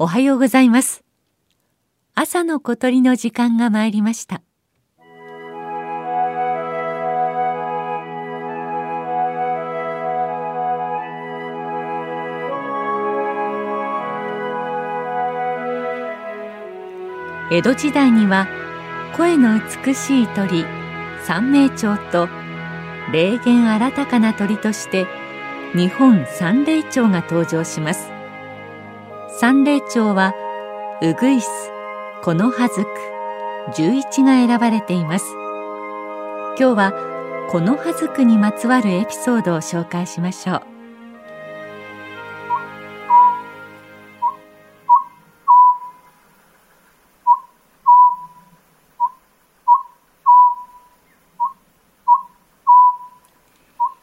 おはようございます。朝の小鳥の時間が参りました。江戸時代には声の美しい鳥三名鳥と霊言新たかな鳥として日本三霊鳥が登場します。三霊鳥はウグイスコノハズク十一が選ばれています。今日はコノハズクにまつわるエピソードを紹介しましょう。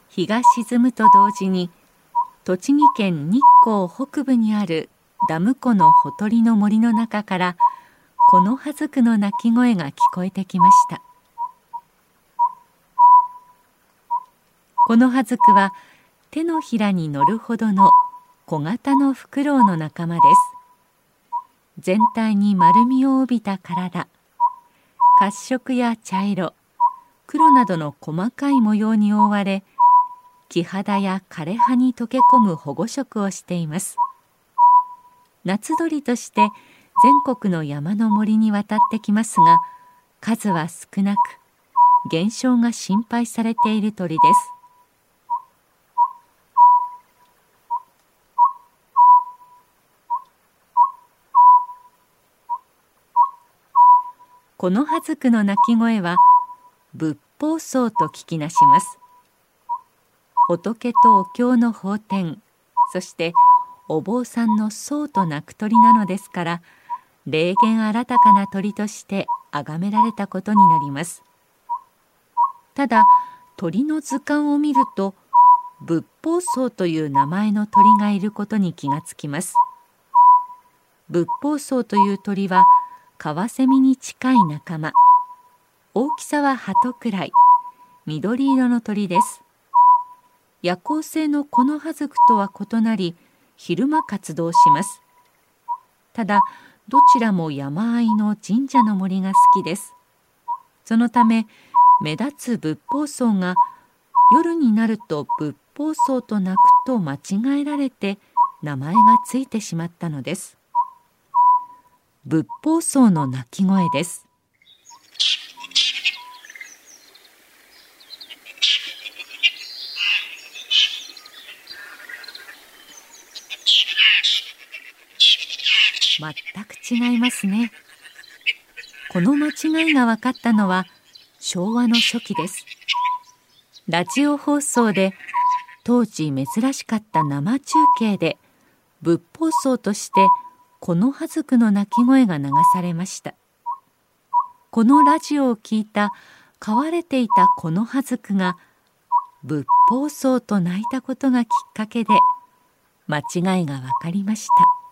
日が沈むと同時に栃木県日光北部にあるダム湖のほとりの森の中からこの葉ずくの鳴き声が聞こえてきました。この葉ずくは手のひらに乗るほどの小型のフクロウの仲間です。全体に丸みを帯びた体褐色や茶色黒などの細かい模様に覆われ木肌や枯葉に溶け込む保護色をしています。夏鳥として全国の山の森に渡ってきますが数は少なく減少が心配されている鳥です。この葉ずくの鳴き声は仏法僧と聞きなします。仏とお経の法典そしてお坊さんの僧と鳴く鳥なのですから霊言新たかな鳥として崇められたことになります。ただ鳥の図鑑を見ると仏法僧という名前の鳥がいることに気がつきます。仏法僧という鳥はカワセミに近い仲間。大きさは鳩くらい。緑色の鳥です。夜行性のこの葉族とは異なり昼間活動します。ただどちらも山あいの神社の森が好きです。そのため目立つ仏法僧が夜になると仏法僧と鳴くと間違えられて名前がついてしまったのです。仏法僧の鳴き声です。全く違いますね。この間違いが分かったのは昭和の初期です。ラジオ放送で当時珍しかった生中継で仏法僧としてこの葉ずくの鳴き声が流されました。このラジオを聞いた飼われていたこの葉ずくが仏法僧と鳴いたことがきっかけで間違いが分かりました。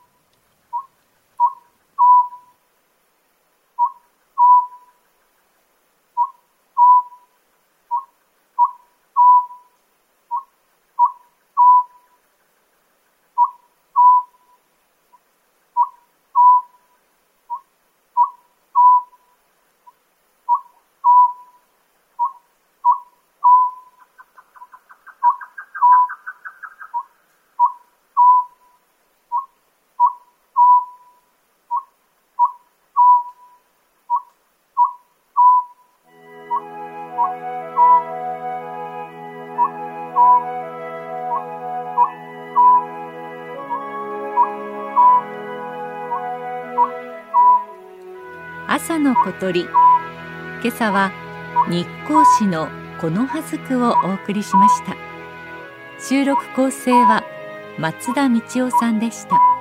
朝の小鳥。今朝は日光市のこの葉ずくをお送りしました。収録構成は松田道夫さんでした。